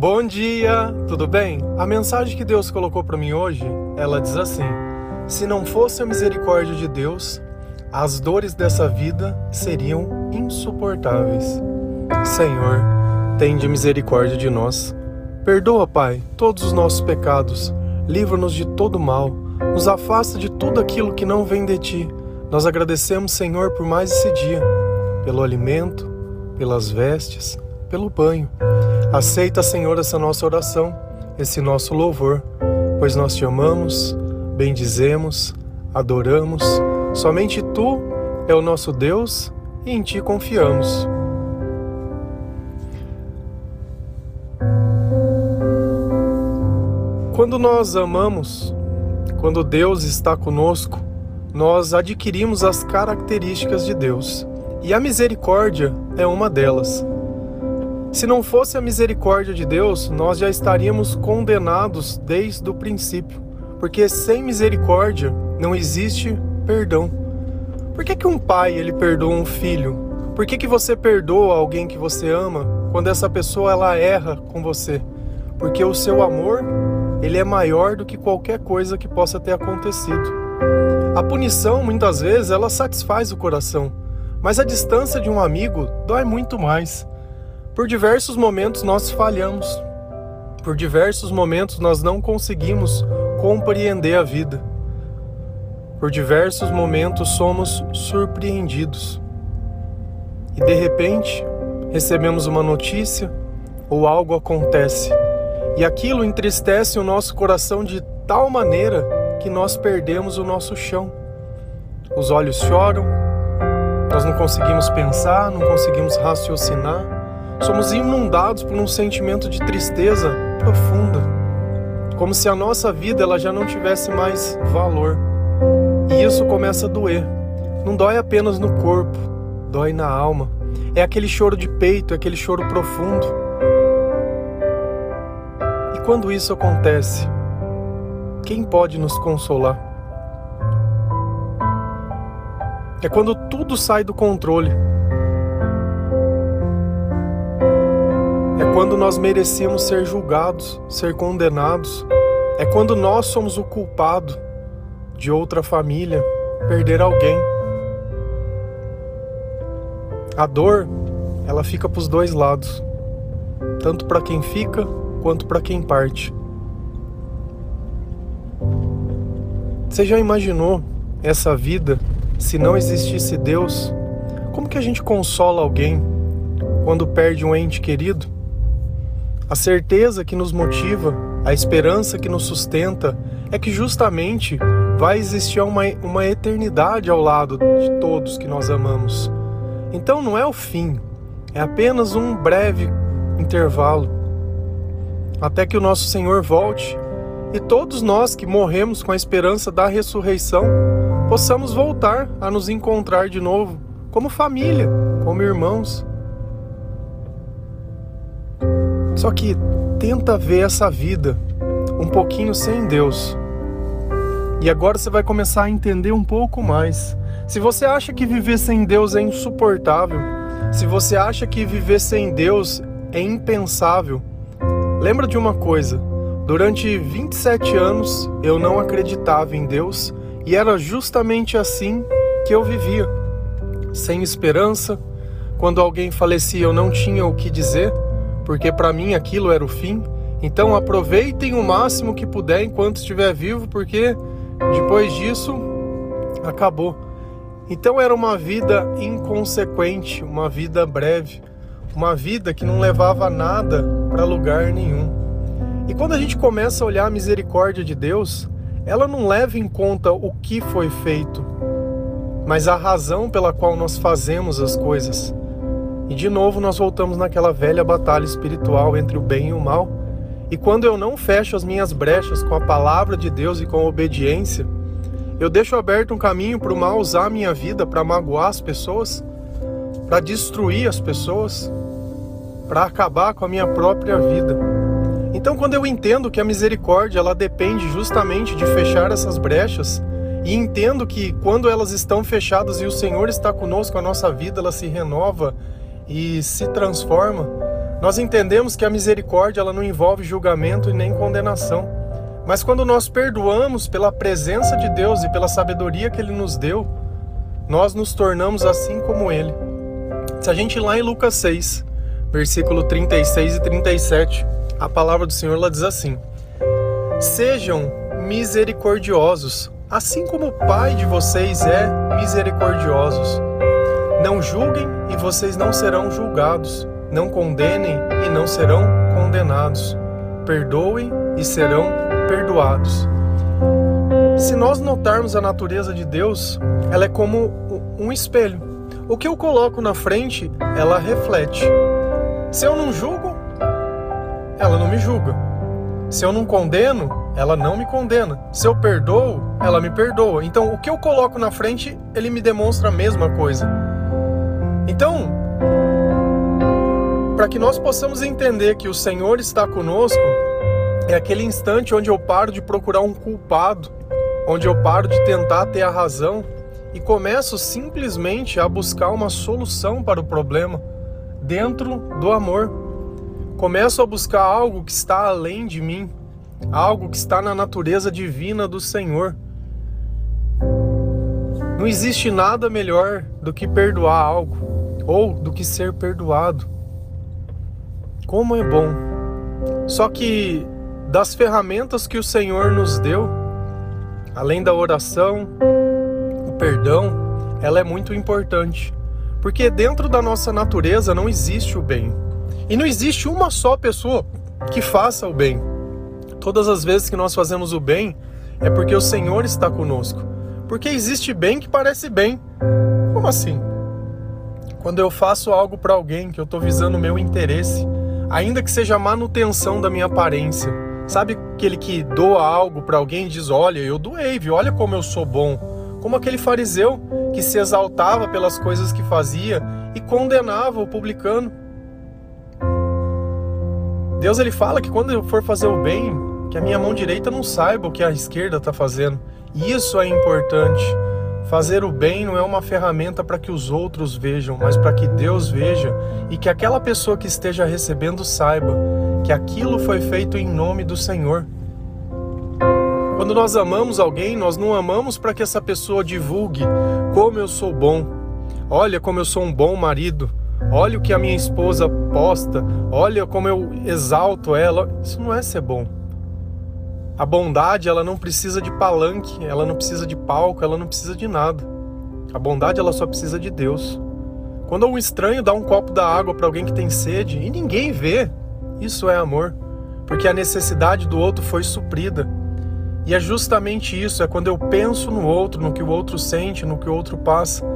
Bom dia, tudo bem? A mensagem que Deus colocou para mim hoje, ela diz assim: Se não fosse a misericórdia de Deus, as dores dessa vida seriam insuportáveis. Senhor, tende misericórdia de nós. Perdoa, Pai, todos os nossos pecados. Livra-nos de todo mal. Nos afasta de tudo aquilo que não vem de ti. Nós agradecemos, Senhor, por mais esse dia, pelo alimento, pelas vestes, pelo banho. Aceita, Senhor, essa nossa oração, esse nosso louvor, pois nós te amamos, bendizemos, adoramos. Somente tu é o nosso Deus e em ti confiamos. Quando nós amamos, quando Deus está conosco, nós adquirimos as características de Deus. E a misericórdia é uma delas. Se não fosse a misericórdia de Deus, nós já estaríamos condenados desde o princípio, porque sem misericórdia não existe perdão. Por que, que um pai ele perdoa um filho? Por que, que você perdoa alguém que você ama quando essa pessoa ela erra com você? Porque o seu amor ele é maior do que qualquer coisa que possa ter acontecido. A punição muitas vezes ela satisfaz o coração, mas a distância de um amigo dói muito mais. Por diversos momentos nós falhamos. Por diversos momentos nós não conseguimos compreender a vida. Por diversos momentos somos surpreendidos. E de repente recebemos uma notícia ou algo acontece. E aquilo entristece o nosso coração de tal maneira que nós perdemos o nosso chão. Os olhos choram, nós não conseguimos pensar, não conseguimos raciocinar somos inundados por um sentimento de tristeza profunda, como se a nossa vida ela já não tivesse mais valor. E isso começa a doer. Não dói apenas no corpo, dói na alma. É aquele choro de peito, é aquele choro profundo. E quando isso acontece, quem pode nos consolar? É quando tudo sai do controle quando nós merecemos ser julgados, ser condenados. É quando nós somos o culpado de outra família perder alguém. A dor, ela fica para os dois lados, tanto para quem fica quanto para quem parte. Você já imaginou essa vida se não existisse Deus? Como que a gente consola alguém quando perde um ente querido? A certeza que nos motiva, a esperança que nos sustenta, é que justamente vai existir uma, uma eternidade ao lado de todos que nós amamos. Então não é o fim, é apenas um breve intervalo até que o nosso Senhor volte e todos nós que morremos com a esperança da ressurreição possamos voltar a nos encontrar de novo como família, como irmãos. Só que tenta ver essa vida um pouquinho sem Deus. E agora você vai começar a entender um pouco mais. Se você acha que viver sem Deus é insuportável, se você acha que viver sem Deus é impensável, lembra de uma coisa: durante 27 anos eu não acreditava em Deus e era justamente assim que eu vivia. Sem esperança, quando alguém falecia eu não tinha o que dizer porque para mim aquilo era o fim. Então aproveitem o máximo que puder enquanto estiver vivo, porque depois disso acabou. Então era uma vida inconsequente, uma vida breve, uma vida que não levava nada para lugar nenhum. E quando a gente começa a olhar a misericórdia de Deus, ela não leva em conta o que foi feito, mas a razão pela qual nós fazemos as coisas. E de novo nós voltamos naquela velha batalha espiritual entre o bem e o mal. E quando eu não fecho as minhas brechas com a palavra de Deus e com a obediência, eu deixo aberto um caminho para o mal usar a minha vida para magoar as pessoas, para destruir as pessoas, para acabar com a minha própria vida. Então, quando eu entendo que a misericórdia ela depende justamente de fechar essas brechas, e entendo que quando elas estão fechadas e o Senhor está conosco, a nossa vida ela se renova e se transforma, Nós entendemos que a misericórdia ela não envolve julgamento e nem condenação. Mas quando nós perdoamos pela presença de Deus e pela sabedoria que Ele nos deu, nós nos tornamos assim como Ele. Se a gente ir lá em Lucas 6, versículo 36 e 37, a palavra do Senhor ela diz assim: Sejam misericordiosos, assim como o Pai de vocês é misericordiosos. Não julguem e vocês não serão julgados. Não condenem e não serão condenados. Perdoem e serão perdoados. Se nós notarmos a natureza de Deus, ela é como um espelho. O que eu coloco na frente, ela reflete. Se eu não julgo, ela não me julga. Se eu não condeno, ela não me condena. Se eu perdoo, ela me perdoa. Então, o que eu coloco na frente, ele me demonstra a mesma coisa. Então, para que nós possamos entender que o Senhor está conosco, é aquele instante onde eu paro de procurar um culpado, onde eu paro de tentar ter a razão e começo simplesmente a buscar uma solução para o problema dentro do amor. Começo a buscar algo que está além de mim, algo que está na natureza divina do Senhor. Não existe nada melhor do que perdoar algo ou do que ser perdoado. Como é bom. Só que das ferramentas que o Senhor nos deu, além da oração, o perdão, ela é muito importante. Porque dentro da nossa natureza não existe o bem. E não existe uma só pessoa que faça o bem. Todas as vezes que nós fazemos o bem, é porque o Senhor está conosco. Porque existe bem que parece bem. Como assim? Quando eu faço algo para alguém que eu estou visando o meu interesse, ainda que seja a manutenção da minha aparência. Sabe aquele que doa algo para alguém e diz: Olha, eu doei, viu? olha como eu sou bom. Como aquele fariseu que se exaltava pelas coisas que fazia e condenava o publicano. Deus ele fala que quando eu for fazer o bem, que a minha mão direita não saiba o que a esquerda está fazendo. Isso é importante. Fazer o bem não é uma ferramenta para que os outros vejam, mas para que Deus veja e que aquela pessoa que esteja recebendo saiba que aquilo foi feito em nome do Senhor. Quando nós amamos alguém, nós não amamos para que essa pessoa divulgue como eu sou bom. Olha como eu sou um bom marido. Olha o que a minha esposa posta. Olha como eu exalto ela. Isso não é ser bom. A bondade, ela não precisa de palanque, ela não precisa de palco, ela não precisa de nada. A bondade, ela só precisa de Deus. Quando um estranho dá um copo da água para alguém que tem sede e ninguém vê, isso é amor, porque a necessidade do outro foi suprida. E é justamente isso, é quando eu penso no outro, no que o outro sente, no que o outro passa.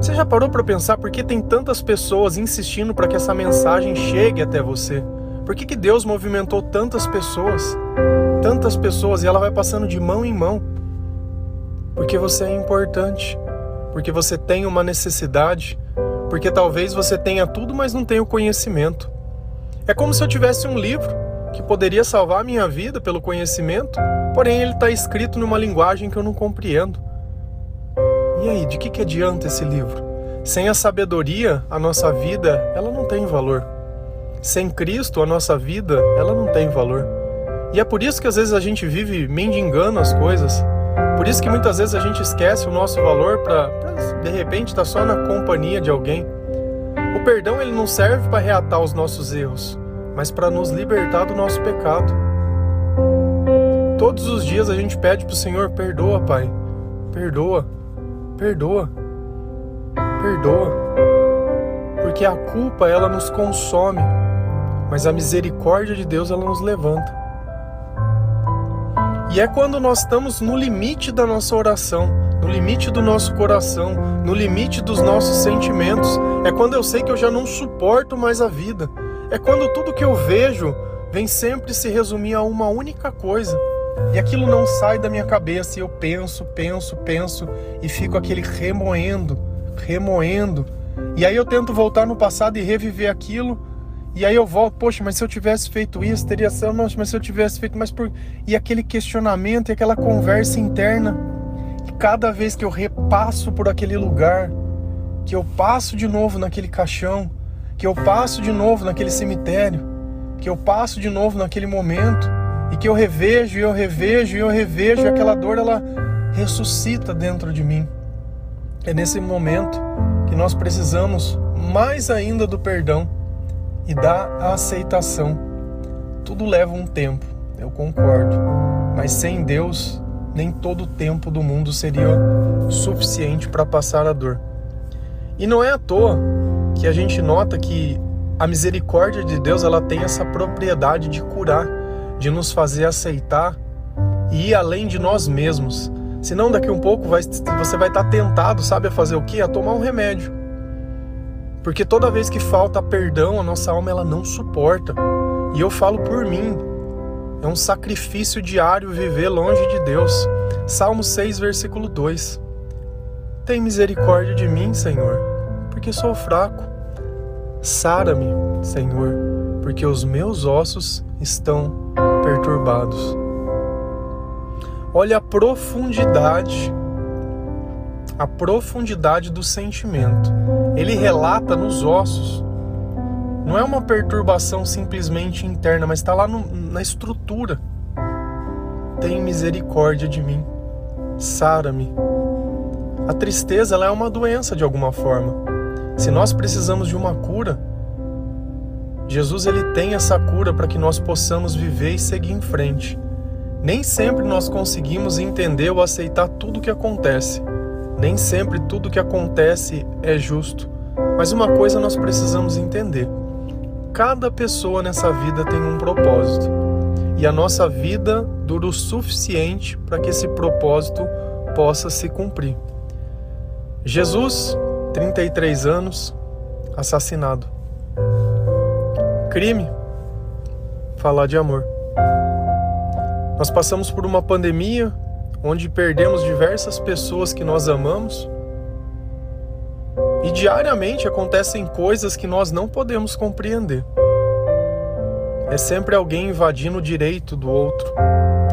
Você já parou para pensar por que tem tantas pessoas insistindo para que essa mensagem chegue até você? Por que, que Deus movimentou tantas pessoas? Tantas pessoas e ela vai passando de mão em mão. Porque você é importante, porque você tem uma necessidade, porque talvez você tenha tudo, mas não tenha o conhecimento. É como se eu tivesse um livro que poderia salvar a minha vida pelo conhecimento, porém ele está escrito numa linguagem que eu não compreendo. E aí, de que, que adianta esse livro? Sem a sabedoria, a nossa vida ela não tem valor. Sem Cristo, a nossa vida ela não tem valor. E é por isso que às vezes a gente vive mendigando as coisas. Por isso que muitas vezes a gente esquece o nosso valor para de repente estar tá só na companhia de alguém. O perdão ele não serve para reatar os nossos erros, mas para nos libertar do nosso pecado. Todos os dias a gente pede para o Senhor: perdoa, Pai, perdoa, perdoa, perdoa, porque a culpa ela nos consome, mas a misericórdia de Deus ela nos levanta. E é quando nós estamos no limite da nossa oração, no limite do nosso coração, no limite dos nossos sentimentos. É quando eu sei que eu já não suporto mais a vida. É quando tudo que eu vejo vem sempre se resumir a uma única coisa. E aquilo não sai da minha cabeça e eu penso, penso, penso e fico aquele remoendo, remoendo. E aí eu tento voltar no passado e reviver aquilo e aí eu volto, poxa, mas se eu tivesse feito isso, teria sido, mas se eu tivesse feito, mas por. E aquele questionamento e aquela conversa interna. E cada vez que eu repasso por aquele lugar, que eu passo de novo naquele caixão, que eu passo de novo naquele cemitério, que eu passo de novo naquele momento e que eu revejo e eu revejo e eu revejo e aquela dor ela ressuscita dentro de mim. É nesse momento que nós precisamos mais ainda do perdão e da aceitação. Tudo leva um tempo, eu concordo, mas sem Deus, nem todo o tempo do mundo seria suficiente para passar a dor. E não é à toa que a gente nota que a misericórdia de Deus ela tem essa propriedade de curar, de nos fazer aceitar e ir além de nós mesmos. Senão daqui um pouco vai, você vai estar tentado, sabe, a fazer o quê? A tomar um remédio. Porque toda vez que falta perdão, a nossa alma ela não suporta. E eu falo por mim. É um sacrifício diário viver longe de Deus. Salmo 6, versículo 2. Tem misericórdia de mim, Senhor, porque sou fraco. Sara-me, Senhor, porque os meus ossos estão perturbados. Olha a profundidade, a profundidade do sentimento. Ele relata nos ossos. Não é uma perturbação simplesmente interna, mas está lá no, na estrutura. Tem misericórdia de mim. Sara-me. A tristeza ela é uma doença de alguma forma. Se nós precisamos de uma cura, Jesus ele tem essa cura para que nós possamos viver e seguir em frente. Nem sempre nós conseguimos entender ou aceitar tudo o que acontece. Nem sempre tudo que acontece é justo. Mas uma coisa nós precisamos entender: cada pessoa nessa vida tem um propósito. E a nossa vida dura o suficiente para que esse propósito possa se cumprir. Jesus 33 anos, assassinado. Crime? Falar de amor. Nós passamos por uma pandemia onde perdemos diversas pessoas que nós amamos. E diariamente acontecem coisas que nós não podemos compreender. É sempre alguém invadindo o direito do outro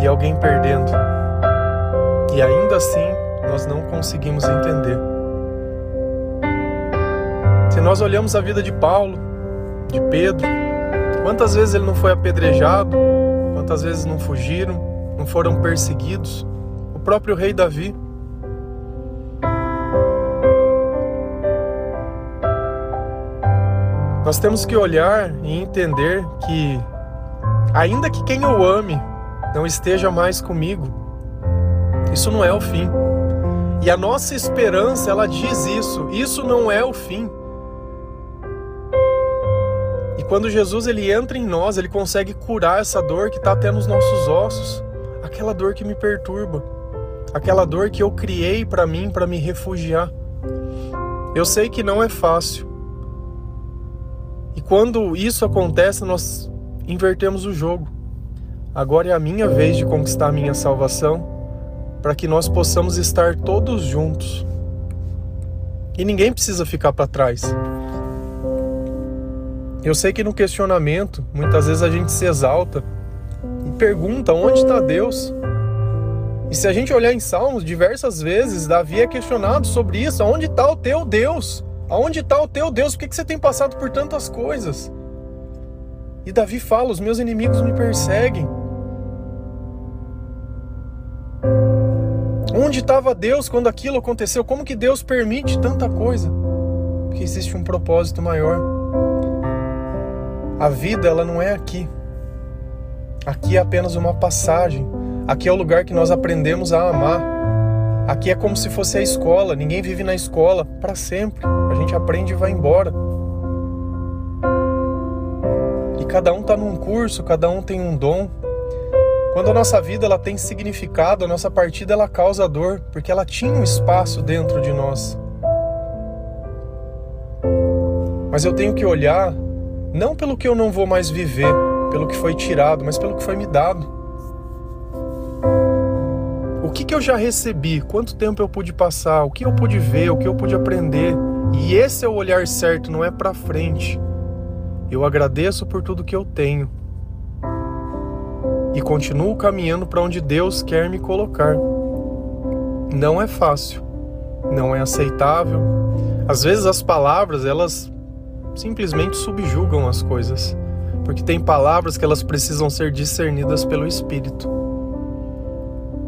e alguém perdendo. E ainda assim nós não conseguimos entender. Se nós olhamos a vida de Paulo, de Pedro, quantas vezes ele não foi apedrejado, quantas vezes não fugiram, não foram perseguidos, próprio rei Davi. Nós temos que olhar e entender que, ainda que quem eu ame não esteja mais comigo, isso não é o fim. E a nossa esperança, ela diz isso: isso não é o fim. Quando Jesus ele entra em nós, ele consegue curar essa dor que está até nos nossos ossos, aquela dor que me perturba, aquela dor que eu criei para mim para me refugiar. Eu sei que não é fácil. E quando isso acontece, nós invertemos o jogo. Agora é a minha vez de conquistar a minha salvação, para que nós possamos estar todos juntos. E ninguém precisa ficar para trás. Eu sei que no questionamento, muitas vezes a gente se exalta e pergunta onde está Deus. E se a gente olhar em Salmos, diversas vezes Davi é questionado sobre isso: onde está o teu Deus? Aonde está o teu Deus? Por que, que você tem passado por tantas coisas? E Davi fala: os meus inimigos me perseguem. Onde estava Deus quando aquilo aconteceu? Como que Deus permite tanta coisa? Porque existe um propósito maior. A vida ela não é aqui. Aqui é apenas uma passagem. Aqui é o lugar que nós aprendemos a amar. Aqui é como se fosse a escola. Ninguém vive na escola para sempre. A gente aprende e vai embora. E cada um está num curso, cada um tem um dom. Quando a nossa vida ela tem significado, a nossa partida ela causa dor, porque ela tinha um espaço dentro de nós. Mas eu tenho que olhar não pelo que eu não vou mais viver, pelo que foi tirado, mas pelo que foi me dado. Que eu já recebi? Quanto tempo eu pude passar? O que eu pude ver? O que eu pude aprender? E esse é o olhar certo, não é para frente. Eu agradeço por tudo que eu tenho e continuo caminhando para onde Deus quer me colocar. Não é fácil, não é aceitável. Às vezes as palavras elas simplesmente subjugam as coisas, porque tem palavras que elas precisam ser discernidas pelo Espírito.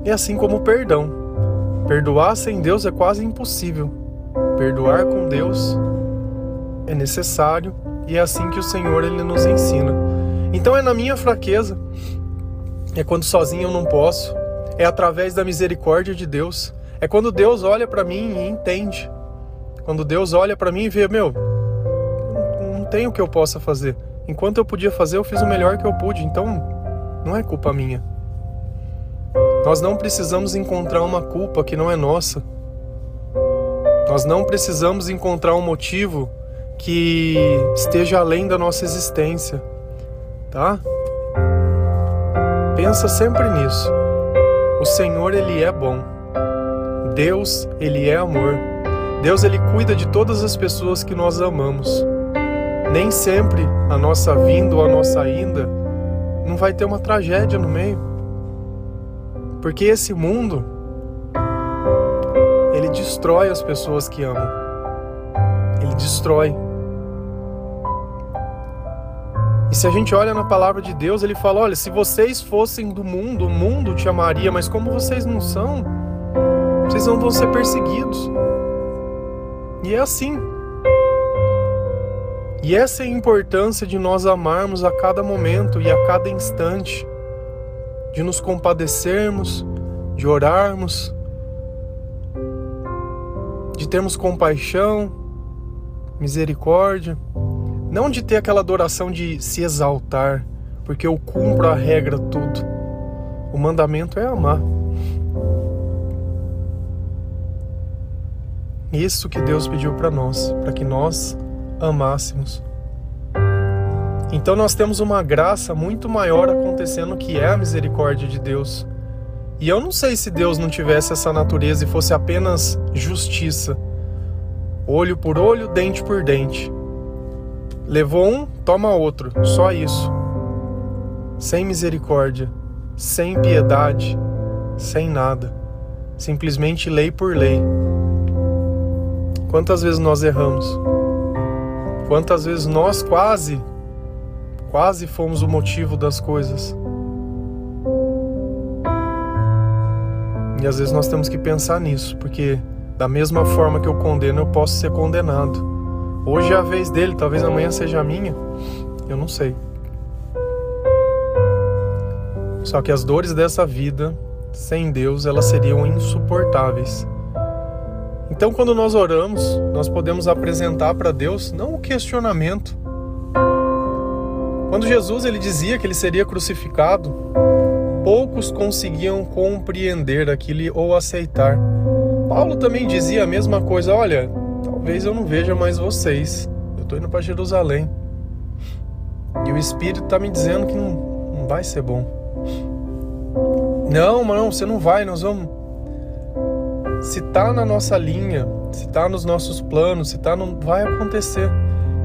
E assim como o perdão. Perdoar sem Deus é quase impossível. Perdoar com Deus é necessário e é assim que o Senhor ele nos ensina. Então é na minha fraqueza, é quando sozinho eu não posso, é através da misericórdia de Deus, é quando Deus olha para mim e entende. Quando Deus olha para mim e vê, meu, não tem o que eu possa fazer. Enquanto eu podia fazer, eu fiz o melhor que eu pude, então não é culpa minha. Nós não precisamos encontrar uma culpa que não é nossa. Nós não precisamos encontrar um motivo que esteja além da nossa existência, tá? Pensa sempre nisso. O Senhor ele é bom. Deus, ele é amor. Deus ele cuida de todas as pessoas que nós amamos. Nem sempre a nossa vinda ou a nossa ida não vai ter uma tragédia no meio. Porque esse mundo ele destrói as pessoas que amam. Ele destrói. E se a gente olha na palavra de Deus, ele fala: olha, se vocês fossem do mundo, o mundo te amaria, mas como vocês não são, vocês não vão ser perseguidos. E é assim. E essa é a importância de nós amarmos a cada momento e a cada instante, de nos compadecermos, de orarmos, de termos compaixão, misericórdia. Não de ter aquela adoração de se exaltar, porque eu cumpro a regra tudo. O mandamento é amar. Isso que Deus pediu para nós, para que nós amássemos. Então nós temos uma graça muito maior acontecendo que é a misericórdia de Deus. E eu não sei se Deus não tivesse essa natureza e fosse apenas justiça, olho por olho, dente por dente. Levou um, toma outro, só isso. Sem misericórdia, sem piedade, sem nada. Simplesmente lei por lei. Quantas vezes nós erramos? Quantas vezes nós quase, quase fomos o motivo das coisas? E às vezes nós temos que pensar nisso, porque da mesma forma que eu condeno, eu posso ser condenado. Hoje é a vez dele, talvez amanhã seja a minha. Eu não sei. Só que as dores dessa vida, sem Deus, elas seriam insuportáveis. Então, quando nós oramos, nós podemos apresentar para Deus não o questionamento. Quando Jesus ele dizia que ele seria crucificado, poucos conseguiam compreender aquilo ou aceitar. Paulo também dizia a mesma coisa: olha, talvez eu não veja mais vocês. Eu estou indo para Jerusalém. E o Espírito está me dizendo que não, não vai ser bom. Não, não, você não vai, nós vamos. Se tá na nossa linha, se tá nos nossos planos, se tá não vai acontecer.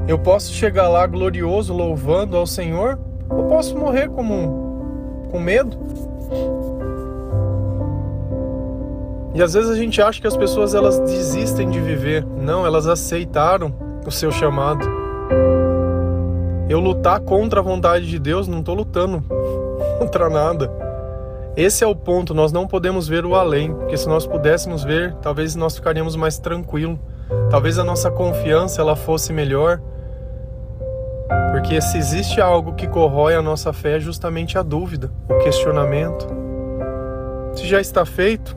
Eu posso chegar lá glorioso louvando ao Senhor, ou posso morrer como com medo. E às vezes a gente acha que as pessoas elas desistem de viver. Não, elas aceitaram o seu chamado. Eu lutar contra a vontade de Deus, não estou lutando contra nada. Esse é o ponto, nós não podemos ver o além, porque se nós pudéssemos ver, talvez nós ficaríamos mais tranquilos. Talvez a nossa confiança ela fosse melhor. Porque se existe algo que corrói a nossa fé é justamente a dúvida, o questionamento. Se já está feito,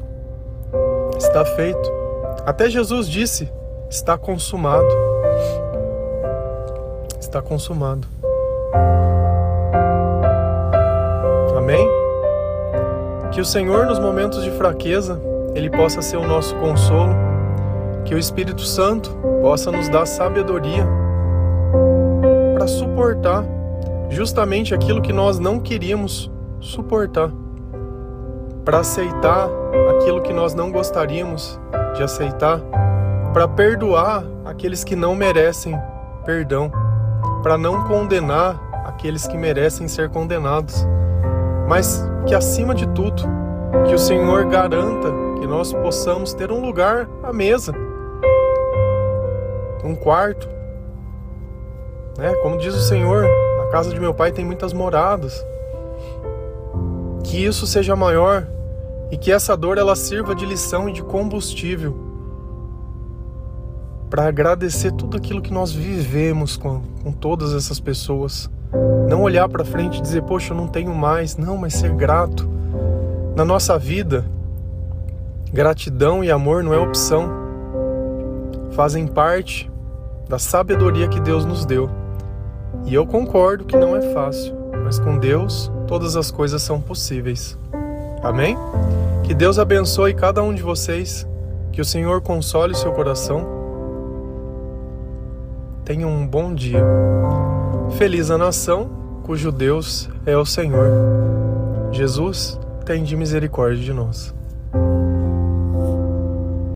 está feito. Até Jesus disse: está consumado. Está consumado. Amém? Que o Senhor, nos momentos de fraqueza, Ele possa ser o nosso consolo. Que o Espírito Santo possa nos dar sabedoria suportar justamente aquilo que nós não queríamos suportar. Para aceitar aquilo que nós não gostaríamos de aceitar, para perdoar aqueles que não merecem perdão, para não condenar aqueles que merecem ser condenados, mas que acima de tudo, que o Senhor garanta que nós possamos ter um lugar à mesa, um quarto, né? Como diz o Senhor, na casa de meu pai tem muitas moradas. Que isso seja maior e que essa dor ela sirva de lição e de combustível para agradecer tudo aquilo que nós vivemos com, com todas essas pessoas. Não olhar para frente e dizer, poxa, eu não tenho mais. Não, mas ser grato. Na nossa vida, gratidão e amor não é opção. Fazem parte da sabedoria que Deus nos deu. E eu concordo que não é fácil, mas com Deus todas as coisas são possíveis. Amém? Que Deus abençoe cada um de vocês, que o Senhor console o seu coração. Tenha um bom dia. Feliz a nação cujo Deus é o Senhor. Jesus, tem de misericórdia de nós.